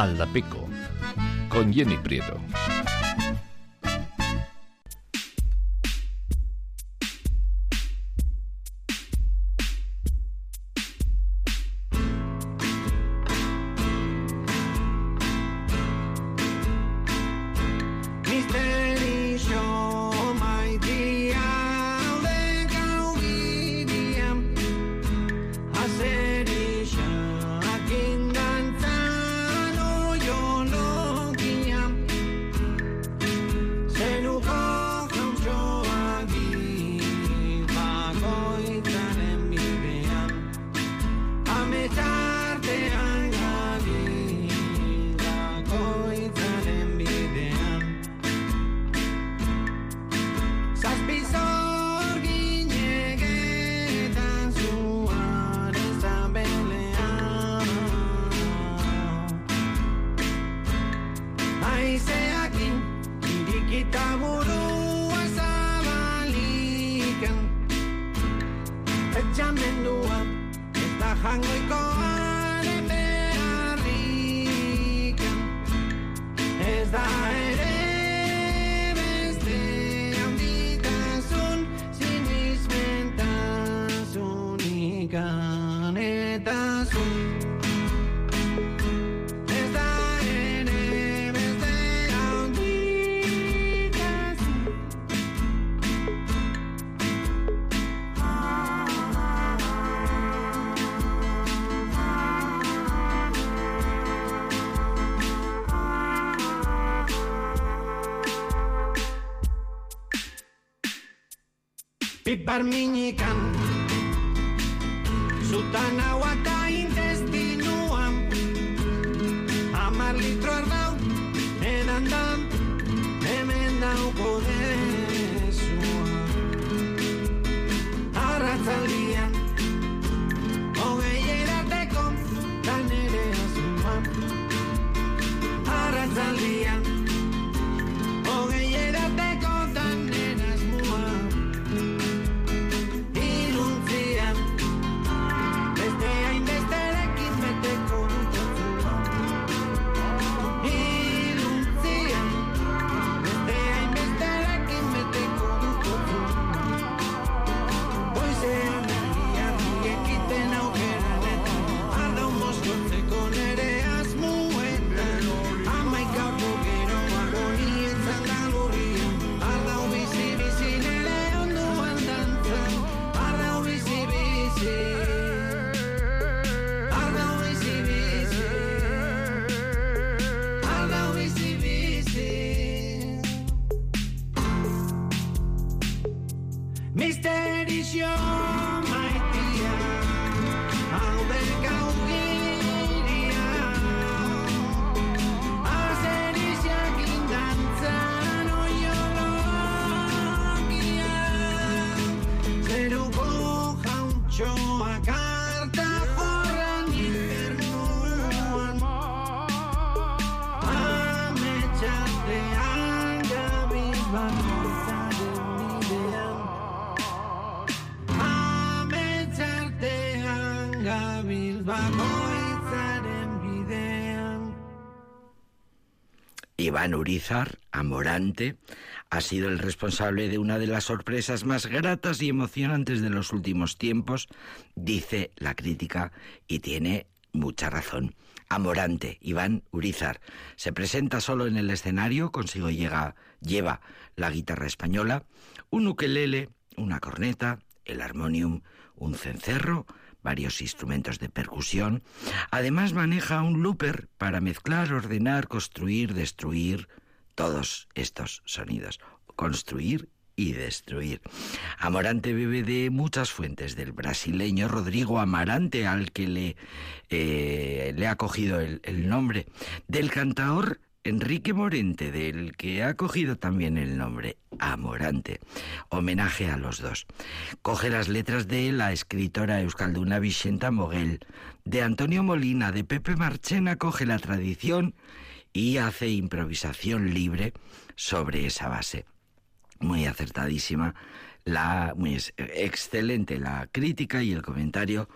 Aldapeco con Jenny Prieto. Barmiñican. Misterio maitia Iván Urizar, Amorante, ha sido el responsable de una de las sorpresas más gratas y emocionantes de los últimos tiempos, dice la crítica, y tiene mucha razón. Amorante, Iván Urizar, se presenta solo en el escenario, consigo llega, lleva la guitarra española, un ukelele, una corneta, el armonium, un cencerro, varios instrumentos de percusión. Además maneja un looper para mezclar, ordenar, construir, destruir todos estos sonidos. Construir y destruir. Amarante bebe de muchas fuentes, del brasileño Rodrigo Amarante, al que le, eh, ha cogido el, el nombre, del cantaor Enrique Morente, del que ha cogido también el nombre Amorante. Homenaje a los dos. Coge las letras de la escritora euskalduna Vicenta Moguel, de Antonio Molina, de Pepe Marchena, coge la tradición y hace improvisación libre sobre esa base. Muy acertadísima, la, muy excelente la crítica y el comentario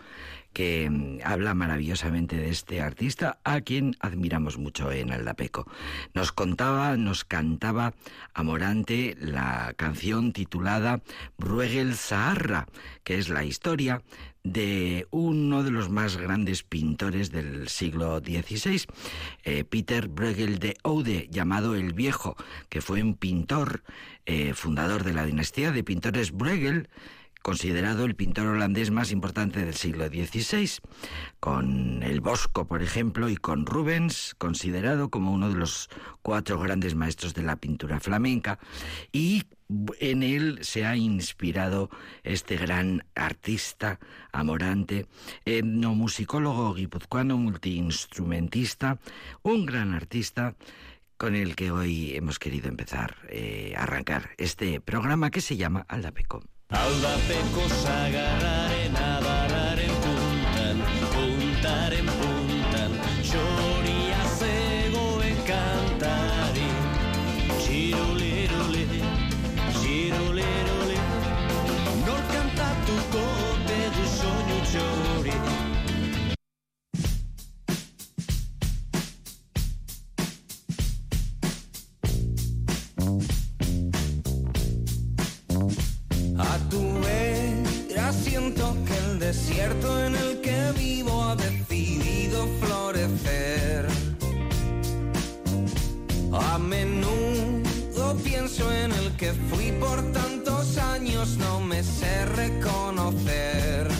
que mm, habla maravillosamente de este artista a quien admiramos mucho en Aldapeco. Nos contaba, nos cantaba Amorante la canción titulada Bruegel Saharra, que es la historia de uno de los más grandes pintores del siglo XVI, eh, Peter Bruegel de Oude, llamado el Viejo, que fue un pintor eh, fundador de la dinastía de pintores Bruegel, considerado el pintor holandés más importante del siglo XVI, con el Bosco, por ejemplo, y con Rubens, considerado como uno de los cuatro grandes maestros de la pintura flamenca, y en él se ha inspirado este gran artista amorante, etnomusicólogo guipuzcoano, multiinstrumentista, un gran artista con el que hoy hemos querido empezar eh, a arrancar este programa que se llama Aldapeco. Aldapeko sagarraren adarraren A tu vera siento que el desierto en el que vivo ha decidido florecer. A menudo pienso en el que fui por tantos años, no me sé reconocer.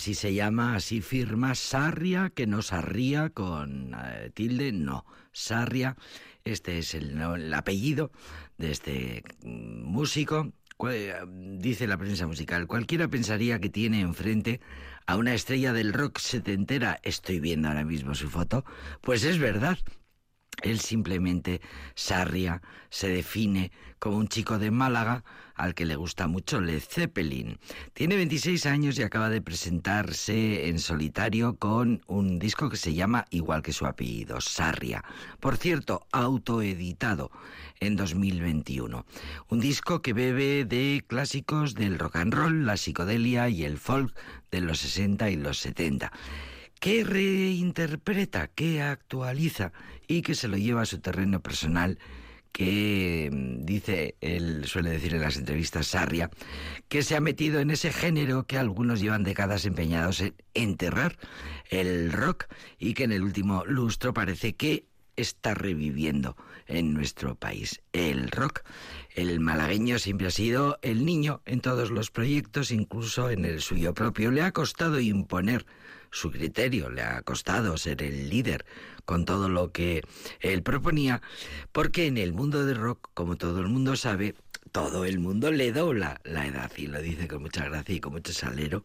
Así se llama, así firma Sarria, que no Sarria con eh, tilde, no. Sarria, este es el, el apellido de este mm, músico. Dice la prensa musical, cualquiera pensaría que tiene enfrente a una estrella del rock setentera. Estoy viendo ahora mismo su foto. Pues es verdad, él simplemente, Sarria, se define como un chico de Málaga al que le gusta mucho Led Zeppelin. Tiene 26 años y acaba de presentarse en solitario con un disco que se llama igual que su apellido, Sarria. Por cierto, autoeditado en 2021. Un disco que bebe de clásicos del rock and roll, la psicodelia y el folk de los 60 y los 70 que reinterpreta, que actualiza y que se lo lleva a su terreno personal que mm, dice, él suele decir en las entrevistas, Sarria, que se ha metido en ese género que algunos llevan décadas empeñados en enterrar, el rock, y que en el último lustro parece que está reviviendo en nuestro país. El rock, el malagueño siempre ha sido el niño en todos los proyectos, incluso en el suyo propio. Le ha costado imponer su criterio, le ha costado ser el líder con todo lo que él proponía, porque en el mundo del rock, como todo el mundo sabe, todo el mundo le dobla la edad y lo dice con mucha gracia y con mucho salero.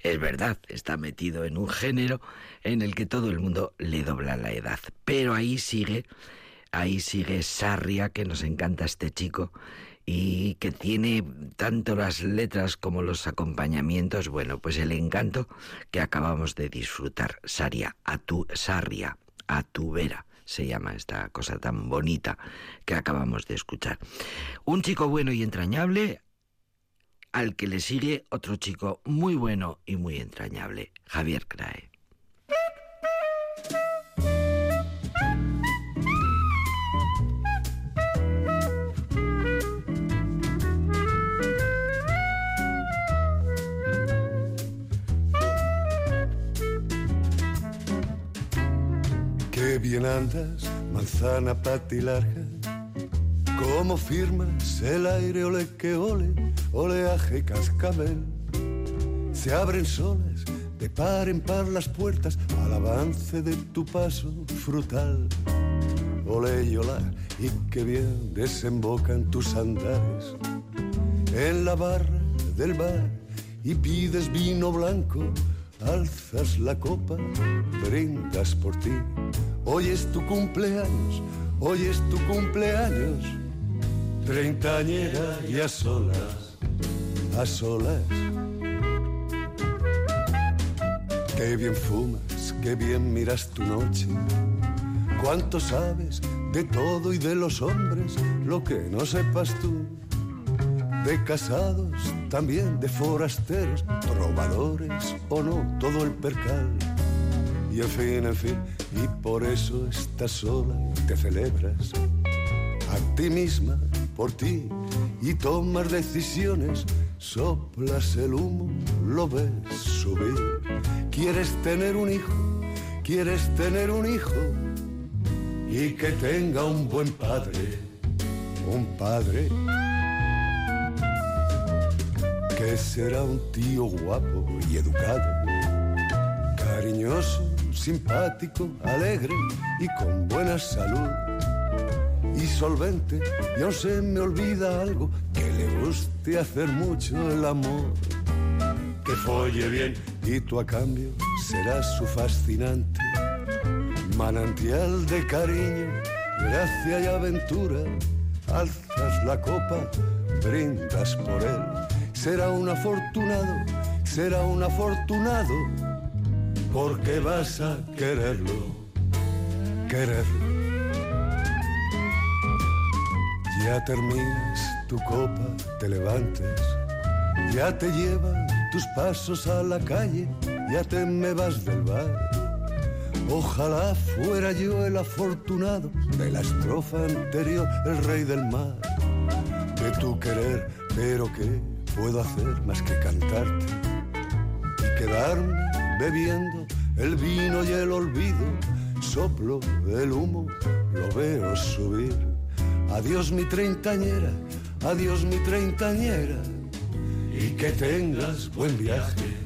Es verdad, está metido en un género en el que todo el mundo le dobla la edad. Pero ahí sigue, ahí sigue Sarria, que nos encanta este chico, y que tiene tanto las letras como los acompañamientos, bueno, pues el encanto que acabamos de disfrutar. Saria, a tu Sarria, a tu vera se llama esta cosa tan bonita que acabamos de escuchar. Un chico bueno y entrañable al que le sigue otro chico muy bueno y muy entrañable, Javier Crae. Bien andas, manzana patilarga. Cómo firmas el aire, ole que ole, oleaje cascabel. Se abren solas, de par en par las puertas al avance de tu paso frutal. Ole y hola, y qué bien desembocan tus andares en la barra del bar y pides vino blanco, alzas la copa, brindas por ti Hoy es tu cumpleaños, hoy es tu cumpleaños. Treintañera y a solas, a solas. Qué bien fumas, qué bien miras tu noche. Cuánto sabes de todo y de los hombres, lo que no sepas tú. De casados, también de forasteros, trovadores o no, todo el percal y en fin, en fin, y por eso estás sola y te celebras a ti misma, por ti, y tomas decisiones, soplas el humo, lo ves subir. Quieres tener un hijo, quieres tener un hijo, y que tenga un buen padre, un padre que será un tío guapo y educado, cariñoso simpático, alegre y con buena salud. Y solvente, yo se me olvida algo, que le guste hacer mucho el amor. Que folle bien y tú a cambio serás su fascinante. Manantial de cariño, gracia y aventura. Alzas la copa, brindas por él. Será un afortunado, será un afortunado porque vas a quererlo, quererlo. Ya terminas tu copa, te levantes, ya te llevan tus pasos a la calle, ya te me vas del bar. Ojalá fuera yo el afortunado de la estrofa anterior, el rey del mar. De tu querer, pero ¿qué puedo hacer más que cantarte y quedarme bebiendo el vino y el olvido, soplo el humo, lo veo subir. Adiós mi treintañera, adiós mi treintañera, y que tengas buen viaje,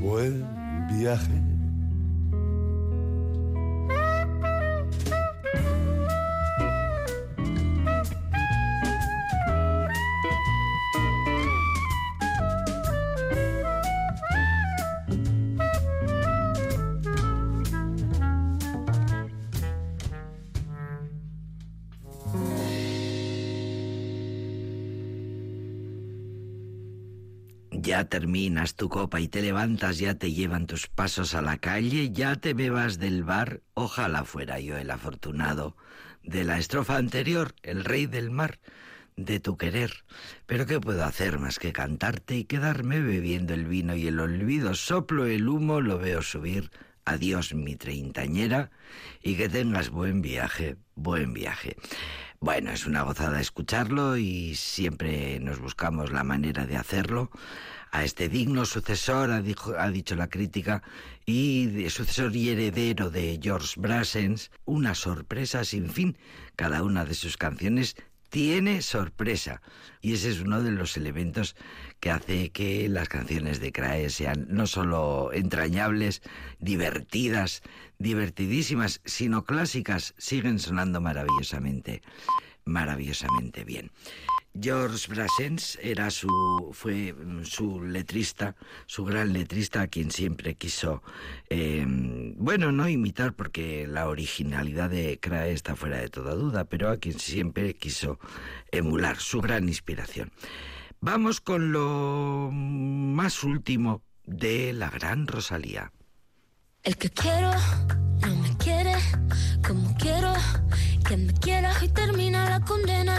buen viaje. Terminas tu copa y te levantas, ya te llevan tus pasos a la calle, ya te bebas del bar, ojalá fuera yo el afortunado de la estrofa anterior, el rey del mar, de tu querer. Pero ¿qué puedo hacer más que cantarte y quedarme bebiendo el vino y el olvido? Soplo el humo, lo veo subir. Adiós mi treintañera y que tengas buen viaje, buen viaje. Bueno, es una gozada escucharlo y siempre nos buscamos la manera de hacerlo. A este digno sucesor, ha, dicho, ha dicho la crítica, y sucesor y heredero de George Brassens, una sorpresa sin fin. Cada una de sus canciones tiene sorpresa. Y ese es uno de los elementos que hace que las canciones de Crae sean no solo entrañables, divertidas, divertidísimas, sino clásicas, siguen sonando maravillosamente, maravillosamente bien. George Brassens era su, fue su letrista, su gran letrista, a quien siempre quiso, eh, bueno, no imitar porque la originalidad de Crae está fuera de toda duda, pero a quien siempre quiso emular, su gran inspiración. Vamos con lo más último de la gran Rosalía. El que quiero no me quiere como quiero que me quiera y termina la condena.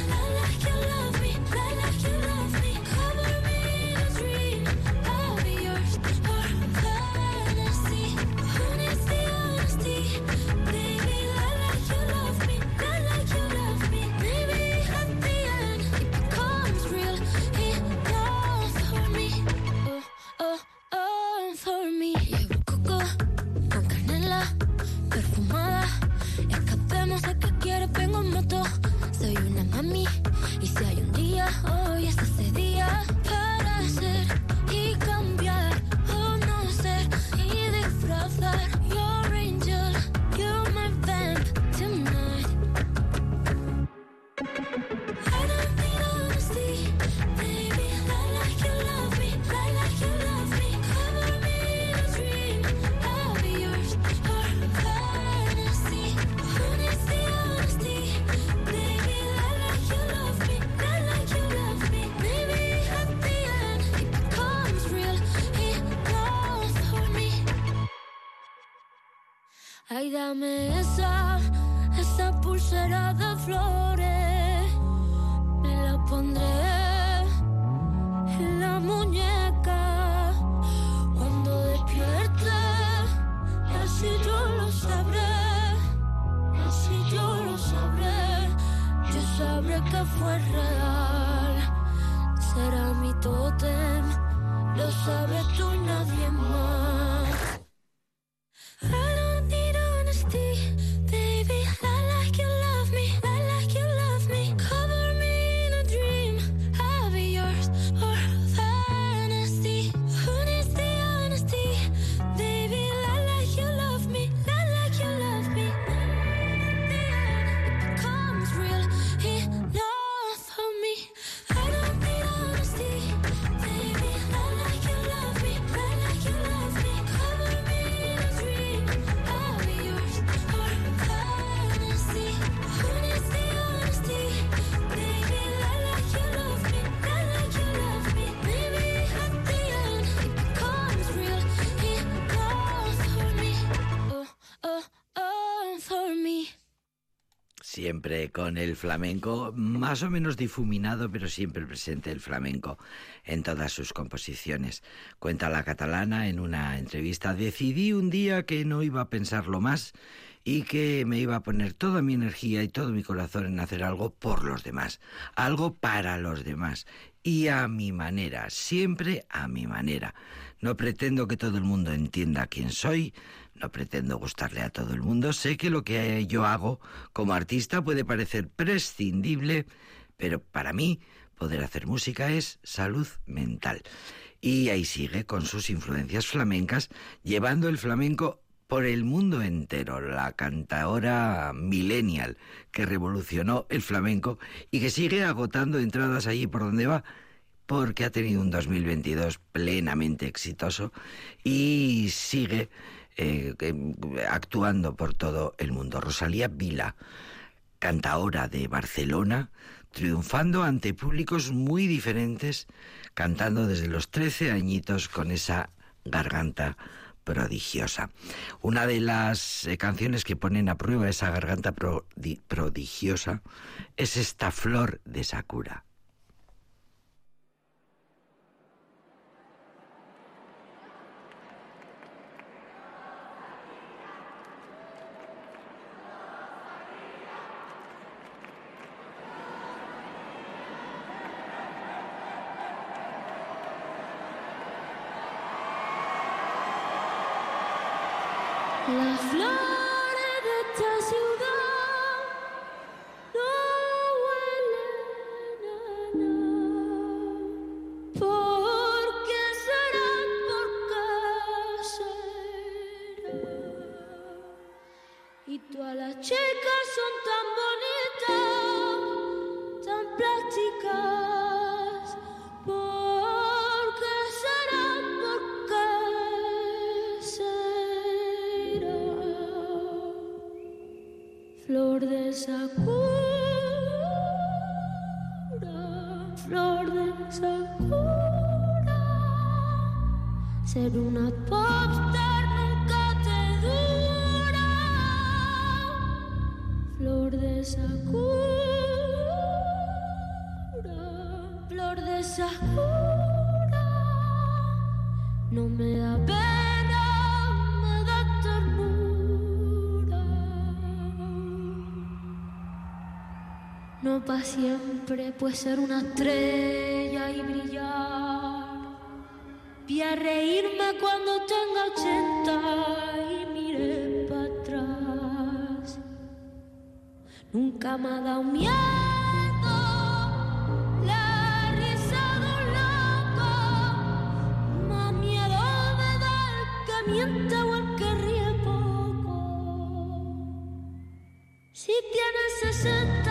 For me. Llevo coco con canela perfumada. Escapemos a que quieres, vengo en moto. Soy una mami. Y si hay un día, hoy es ese día. Siempre con el flamenco, más o menos difuminado, pero siempre presente el flamenco en todas sus composiciones. Cuenta la catalana en una entrevista, decidí un día que no iba a pensarlo más y que me iba a poner toda mi energía y todo mi corazón en hacer algo por los demás, algo para los demás. y a mi manera, siempre a mi manera. No pretendo que todo el mundo entienda quién soy, no pretendo gustarle a todo el mundo, sé que lo que yo hago como artista puede parecer prescindible, pero para mí poder hacer música es salud mental. Y ahí sigue con sus influencias flamencas, llevando el flamenco por el mundo entero, la cantaora millennial que revolucionó el flamenco y que sigue agotando entradas allí por donde va porque ha tenido un 2022 plenamente exitoso y sigue eh, actuando por todo el mundo. Rosalía Vila, cantaora de Barcelona, triunfando ante públicos muy diferentes, cantando desde los 13 añitos con esa garganta prodigiosa. Una de las eh, canciones que ponen a prueba esa garganta prodigiosa es esta flor de Sakura. Las siempre, pues ser una estrella y brillar. Vi a reírme cuando tenga ochenta y miré para atrás. Nunca me ha dado miedo o el que ríe poco. Si tienes 60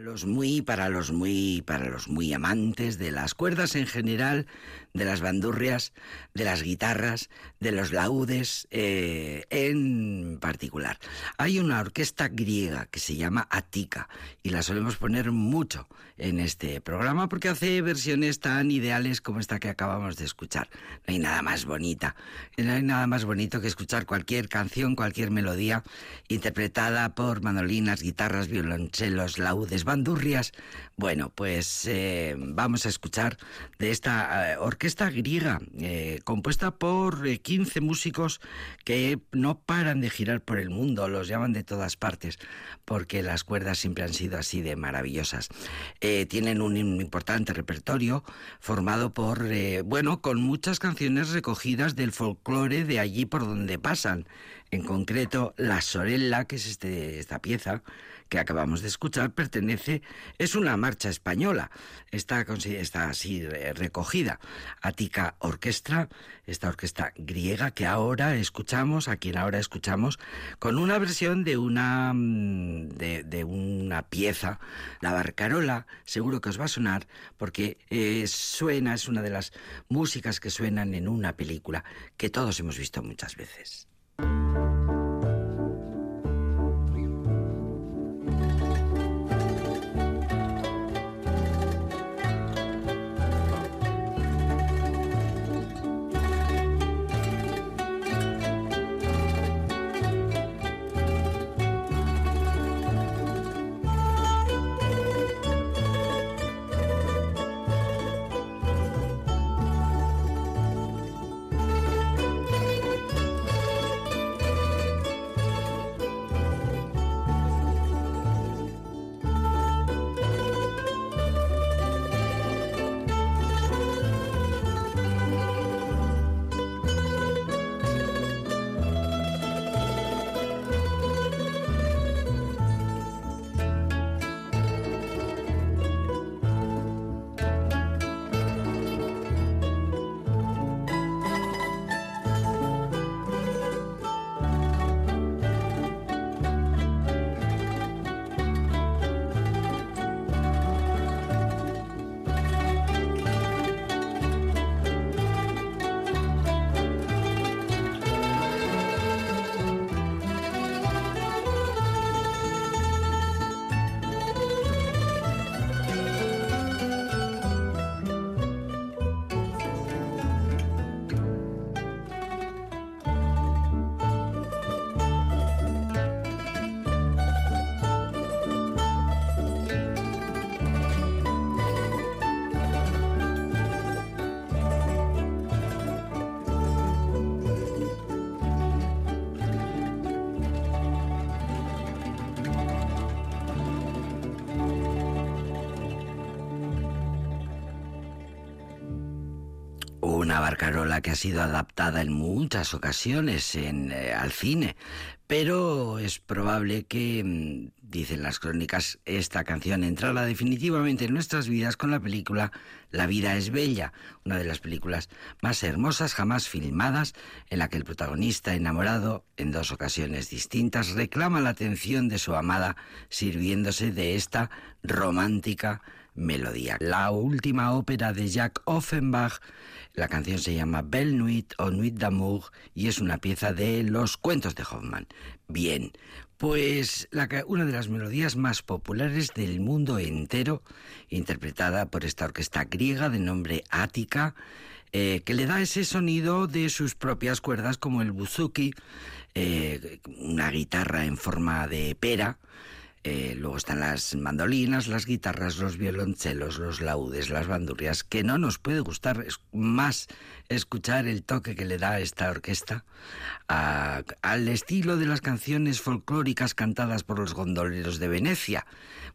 los muy, para los muy, para los muy amantes de las cuerdas en general, de las bandurrias, de las guitarras, de los laudes eh, en particular. Hay una orquesta griega que se llama Atika y la solemos poner mucho en este programa porque hace versiones tan ideales como esta que acabamos de escuchar. No hay nada más bonita, no hay nada más bonito que escuchar cualquier canción, cualquier melodía interpretada por mandolinas, guitarras, violonchelos, laudes, bandurrias. Bueno, pues eh, vamos a escuchar de esta eh, orquesta griega eh, compuesta por 15 músicos que no paran de girar por el mundo, los llaman de todas partes porque las cuerdas siempre han sido así de maravillosas. Tienen un importante repertorio formado por, bueno, con muchas canciones recogidas del folclore de allí por donde pasan. En concreto, la Sorella, que es este, esta pieza, que acabamos de escuchar pertenece, es una marcha española, está, está así recogida. Atica Orquestra, esta orquesta griega que ahora escuchamos, a quien ahora escuchamos, con una versión de una, mm, de, una pieza, la Barcarola, seguro que os va a sonar, porque eh, suena, es una de las músicas que suenan en una película que todos hemos visto muchas veces. Que ha sido adaptada en muchas ocasiones eh, al cine, pero es probable que, mm, dicen las crónicas, esta canción entrara definitivamente en nuestras vidas con la película La vida es bella, una de las películas más hermosas jamás filmadas, en la que el protagonista enamorado, en dos ocasiones distintas, reclama la atención de su amada sirviéndose de esta romántica melodía. La última ópera de Jacques Offenbach, la canción se llama Belle Nuit o Nuit d'amour y es una pieza de los cuentos de Hoffman. Bien, pues una de las melodías más populares del mundo entero, interpretada por esta orquesta griega de nombre Ática, eh, que le da ese sonido de sus propias cuerdas como el buzuki, eh, una guitarra en forma de pera, eh, luego están las mandolinas, las guitarras, los violonchelos, los laudes, las bandurrias, que no nos puede gustar más escuchar el toque que le da esta orquesta al estilo de las canciones folclóricas cantadas por los gondoleros de Venecia.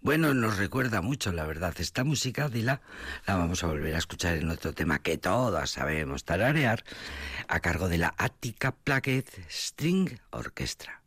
Bueno, nos recuerda mucho, la verdad. Esta música de la, la vamos a volver a escuchar en otro tema que todas sabemos tararear, a cargo de la Attica Plaquet String Orchestra.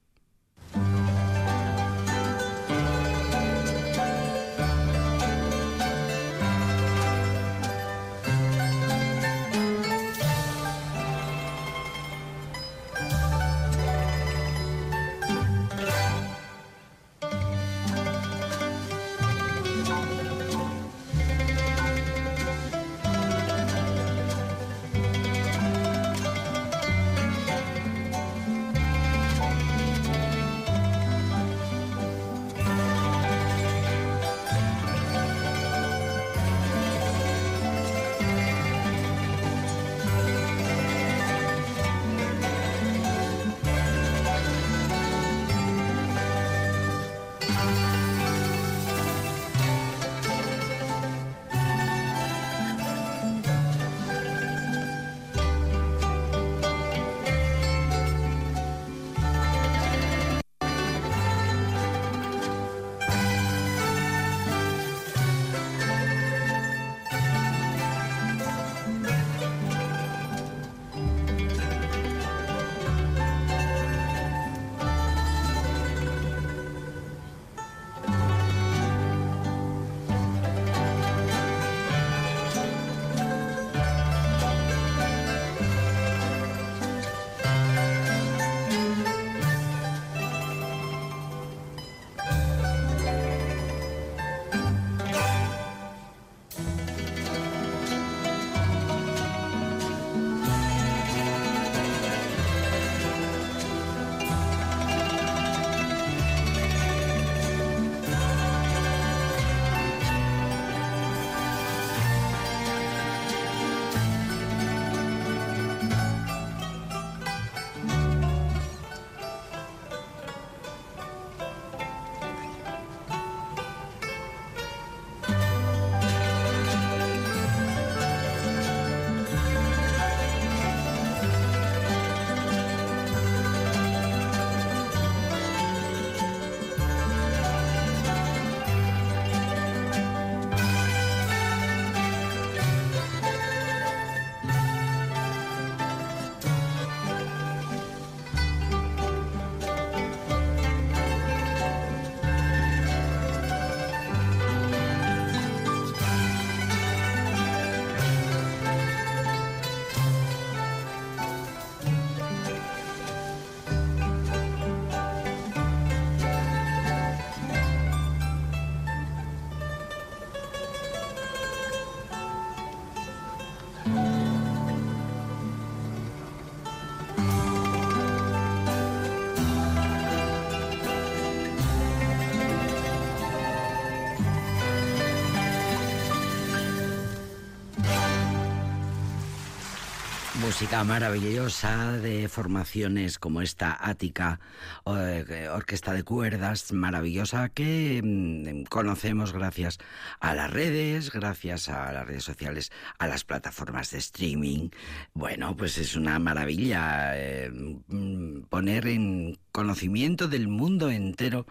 Música maravillosa de formaciones como esta Ática, orquesta de cuerdas maravillosa que mm, conocemos gracias a las redes, gracias a las redes sociales, a las plataformas de streaming. Bueno, pues es una maravilla eh, mm, poner en conocimiento del mundo entero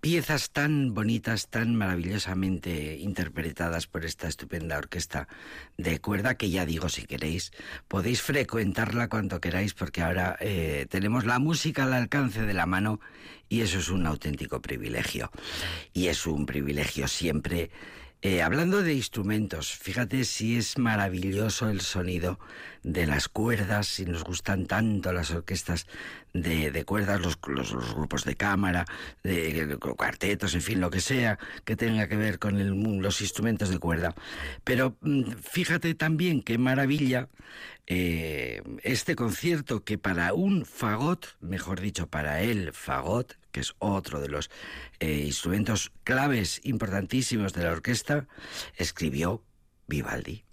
piezas tan bonitas, tan maravillosamente interpretadas por esta estupenda orquesta de cuerda que ya digo, si queréis, podéis frecuentarla cuanto queráis porque ahora eh, tenemos la música al alcance de la mano y eso es un auténtico privilegio. Y es un privilegio siempre eh, hablando de instrumentos, fíjate si es maravilloso el sonido de las cuerdas, si nos gustan tanto las orquestas de, cuerdas, los, grupos de cámara, de, cuartetos, en fin, lo que sea que tenga que ver con los instrumentos de cuerda. Pero mm, fíjate también qué maravilla eh, este concierto que para un fagot, mejor dicho, para el fagot, que es otro de los eh, instrumentos claves importantísimos de la orquesta, escribió Vivaldi.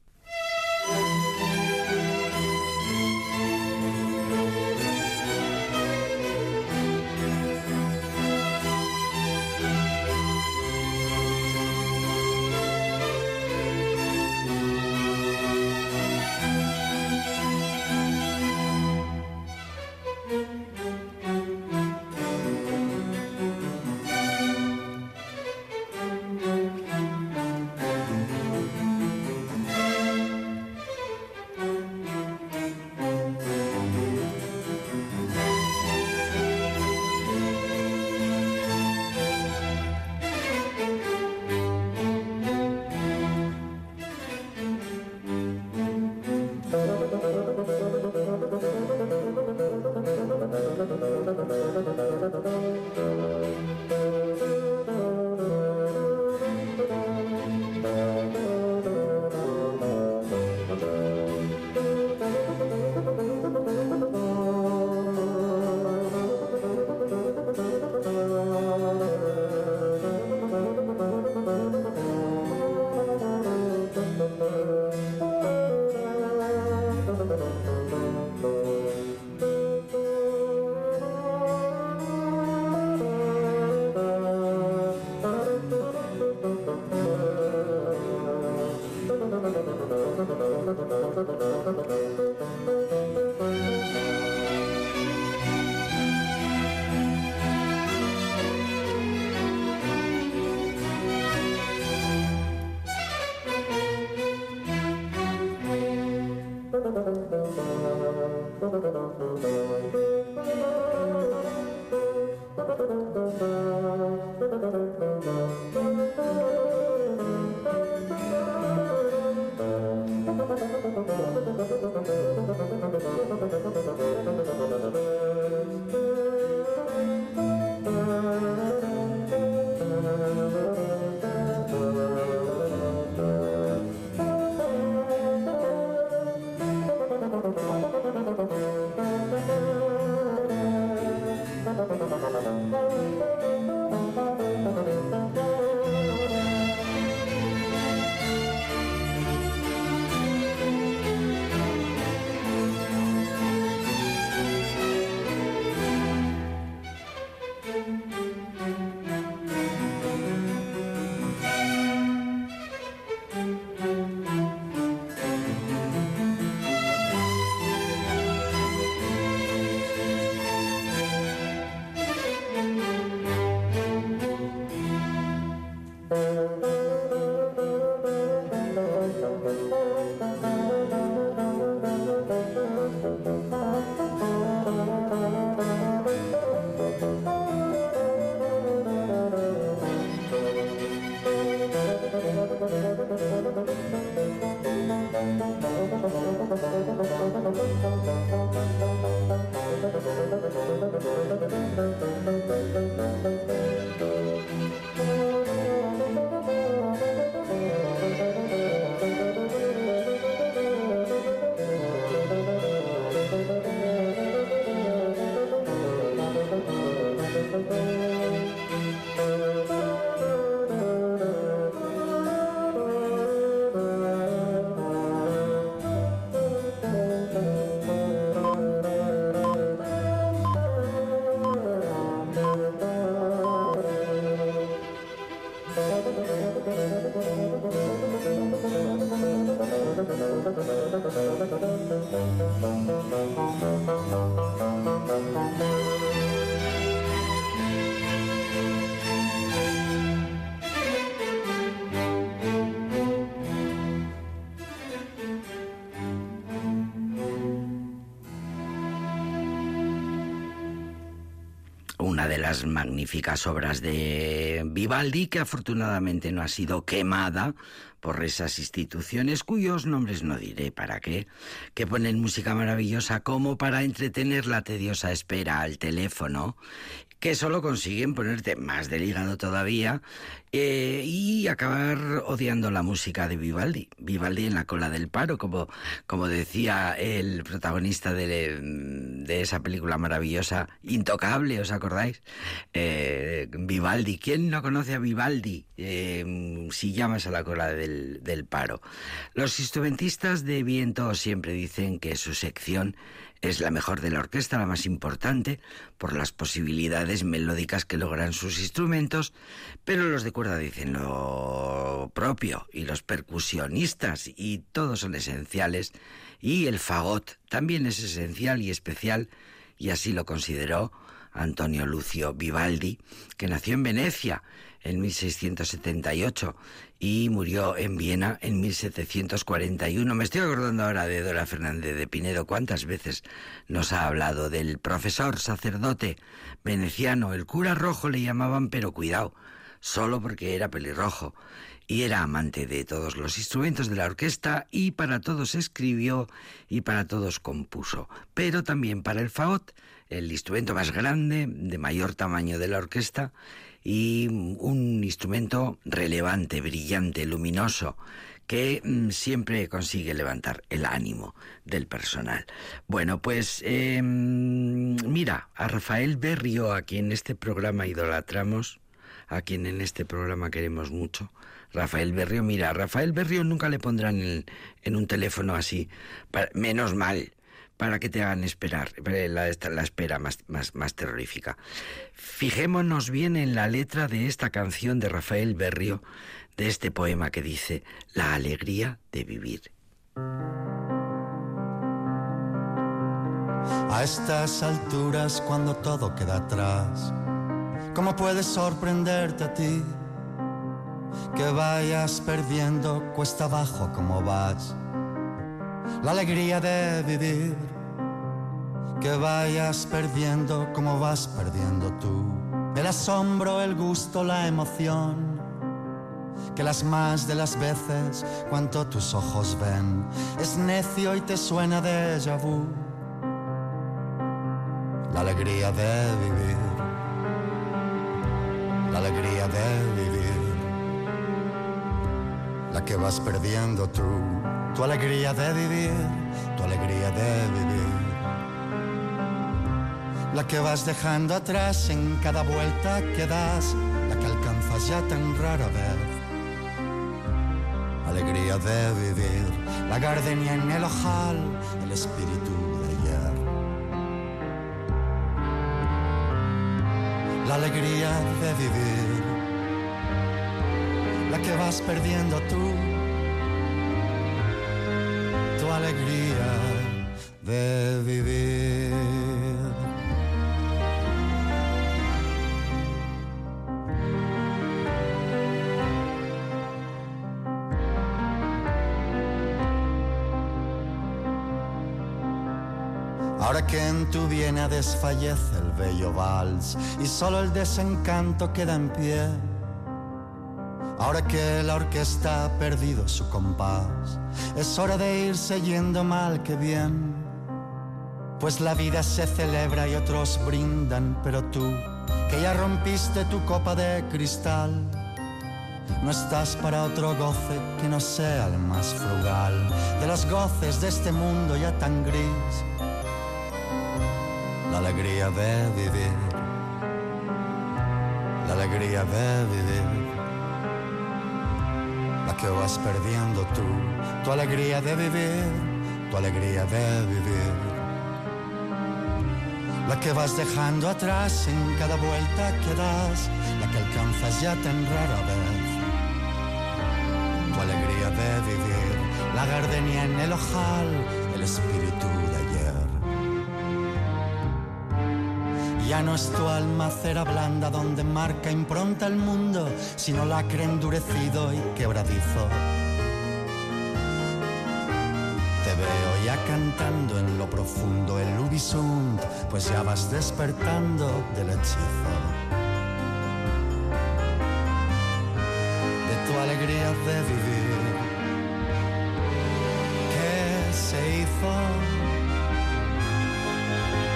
Una de las magníficas obras de Vivaldi que afortunadamente no ha sido quemada por esas instituciones cuyos nombres no diré para qué, que ponen música maravillosa como para entretener la tediosa espera al teléfono que solo consiguen ponerte más del hígado todavía eh, y acabar odiando la música de Vivaldi. Vivaldi en la cola del paro, como, como decía el protagonista de, de esa película maravillosa, Intocable, ¿os acordáis? Eh, Vivaldi, ¿quién no conoce a Vivaldi eh, si llamas a la cola del, del paro? Los instrumentistas de viento siempre dicen que su sección es la mejor de la orquesta, la más importante, por las posibilidades melódicas que logran sus instrumentos, pero los de cuerda dicen lo propio, y los percusionistas, y todos son esenciales, y el fagot también es esencial y especial, y así lo consideró Antonio Lucio Vivaldi, que nació en Venecia en 1678 y murió en Viena en 1741. Me estoy acordando ahora de Dora Fernández de Pinedo. ¿Cuántas veces nos ha hablado del profesor sacerdote veneciano? El cura rojo le llamaban, pero cuidado, solo porque era pelirrojo. Y era amante de todos los instrumentos de la orquesta y para todos escribió y para todos compuso. Pero también para el fagot, el instrumento más grande, de mayor tamaño de la orquesta, y un instrumento relevante, brillante, luminoso, que mm, siempre consigue levantar el ánimo del personal. Bueno, pues em, mira, a Rafael Berrio, a quien en este programa idolatramos, a quien en este programa queremos mucho, Rafael Berrio, mira, a Rafael Berrio nunca le pondrán en, en un teléfono así, menos mal, para que te hagan esperar, la, la espera más, más, más terrorífica. Fijémonos bien en la letra de esta canción de Rafael Berrio, de este poema que dice, La alegría de vivir. A estas alturas, cuando todo queda atrás, ¿cómo puedes sorprenderte a ti? Que vayas perdiendo cuesta abajo como vas la alegría de vivir, que vayas perdiendo como vas perdiendo tú, el asombro, el gusto, la emoción, que las más de las veces cuanto tus ojos ven. Es necio y te suena de vu. La alegría de vivir, la alegría de vivir, la que vas perdiendo tú tu alegría de vivir, tu alegría de vivir. La que vas dejando atrás en cada vuelta que das, la que alcanzas ya tan rara vez. Alegría de vivir, la gardenia en el ojal, el espíritu de ayer. La alegría de vivir, la que vas perdiendo tú alegría de vivir. Ahora que en tu viena desfallece el bello vals y solo el desencanto queda en pie. Ahora que la orquesta ha perdido su compás es hora de irse yendo mal que bien. Pues la vida se celebra y otros brindan, pero tú, que ya rompiste tu copa de cristal, no estás para otro goce que no sea el más frugal de los goces de este mundo ya tan gris. La alegría de vivir, la alegría de vivir que vas perdiendo tú, tu alegría de vivir, tu alegría de vivir. La que vas dejando atrás en cada vuelta que das, la que alcanzas ya tan rara vez. Tu alegría de vivir, la gardenia en el ojal, el espíritu Ya no es tu alma cera blanda donde marca impronta el mundo, sino lacre endurecido y quebradizo. Te veo ya cantando en lo profundo el Ubisund, pues ya vas despertando del hechizo. De tu alegría de vivir, ¿qué se hizo?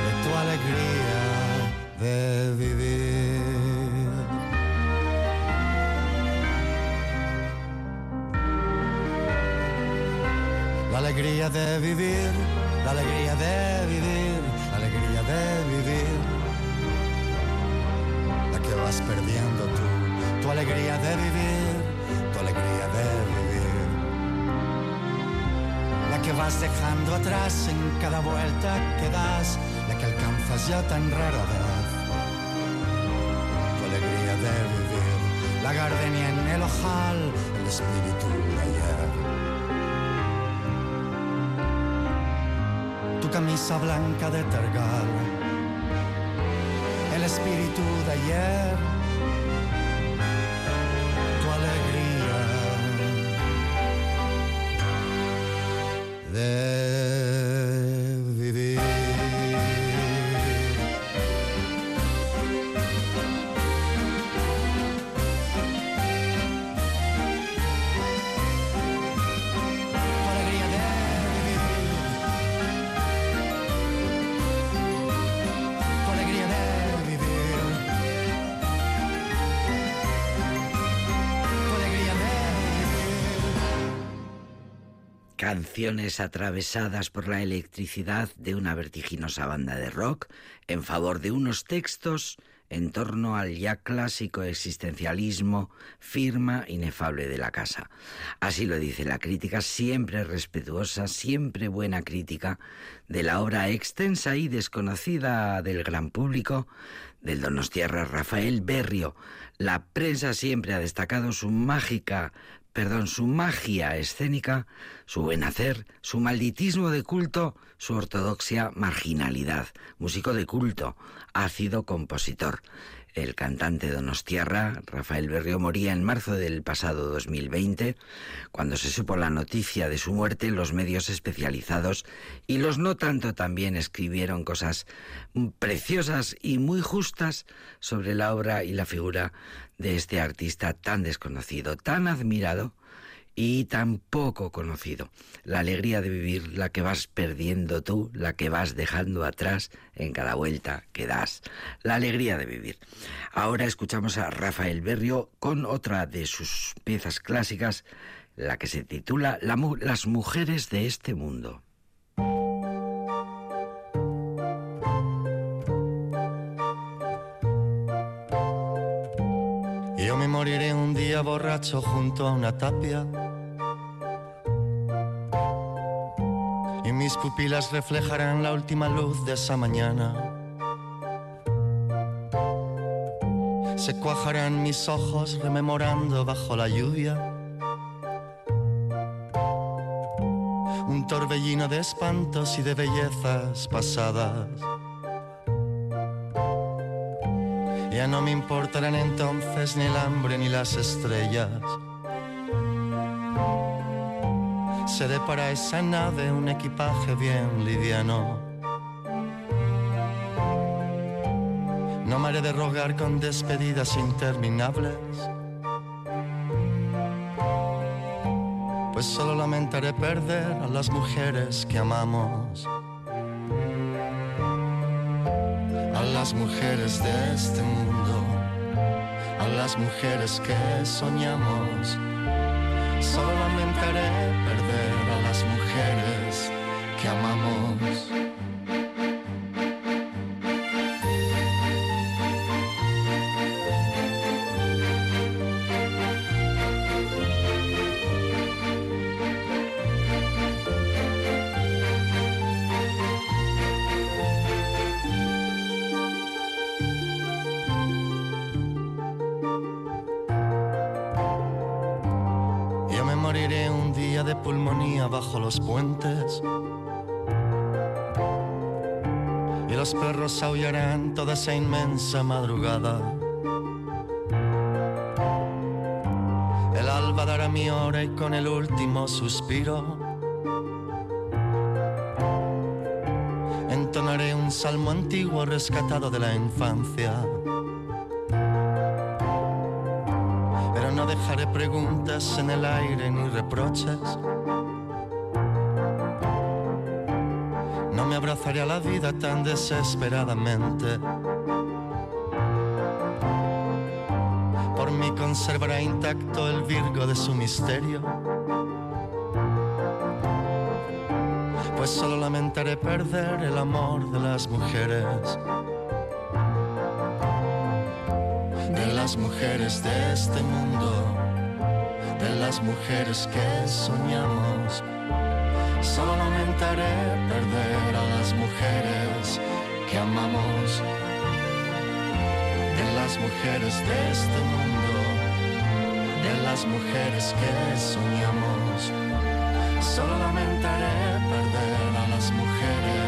De tu alegría de vivir. La alegría de vivir, la alegría de vivir, la alegría de vivir. La que vas perdiendo tú, tu alegría de vivir, tu alegría de vivir. La que vas dejando atrás en cada vuelta que das, la que alcanzas ya tan rara vez. El espíritu de ayer. tu camisa blanca de tergal, el espíritu de ayer, Atravesadas por la electricidad de una vertiginosa banda de rock en favor de unos textos en torno al ya clásico existencialismo, firma inefable de la casa. Así lo dice la crítica, siempre respetuosa, siempre buena crítica de la obra extensa y desconocida del gran público del Donostierra Rafael Berrio. La prensa siempre ha destacado su mágica perdón, su magia escénica, su buen hacer, su malditismo de culto, su ortodoxia marginalidad. Músico de culto, ácido compositor. El cantante donostiarra, Rafael Berrio, moría en marzo del pasado 2020. Cuando se supo la noticia de su muerte, los medios especializados y los no tanto también escribieron cosas preciosas y muy justas sobre la obra y la figura de este artista tan desconocido, tan admirado y tan poco conocido. La alegría de vivir, la que vas perdiendo tú, la que vas dejando atrás en cada vuelta que das. La alegría de vivir. Ahora escuchamos a Rafael Berrio con otra de sus piezas clásicas, la que se titula Las mujeres de este mundo. Moriré un día borracho junto a una tapia. Y mis pupilas reflejarán la última luz de esa mañana. Se cuajarán mis ojos rememorando bajo la lluvia. Un torbellino de espantos y de bellezas pasadas. No me importarán entonces ni el hambre ni las estrellas. Seré para esa nave un equipaje bien liviano. No me haré de rogar con despedidas interminables. Pues solo lamentaré perder a las mujeres que amamos. Las mujeres de este mundo, a las mujeres que soñamos. Solo lamentaré perder los puentes. Y los perros aullarán toda esa inmensa madrugada. El alba dará mi hora y con el último suspiro entonaré un salmo antiguo rescatado de la infancia. Pero no dejaré preguntas en el aire ni reproches. No me abrazaré a la vida tan desesperadamente. Por mí conservará intacto el virgo de su misterio. Pues solo lamentaré perder el amor de las mujeres. De las mujeres de este mundo, de las mujeres que soñamos. Solo lamentaré perder a las mujeres que amamos. De las mujeres de este mundo, de las mujeres que soñamos. Solo lamentaré perder a las mujeres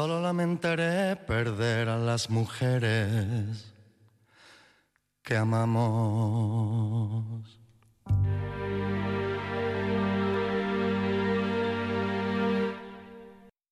Solo lamentaré perder a las mujeres que amamos.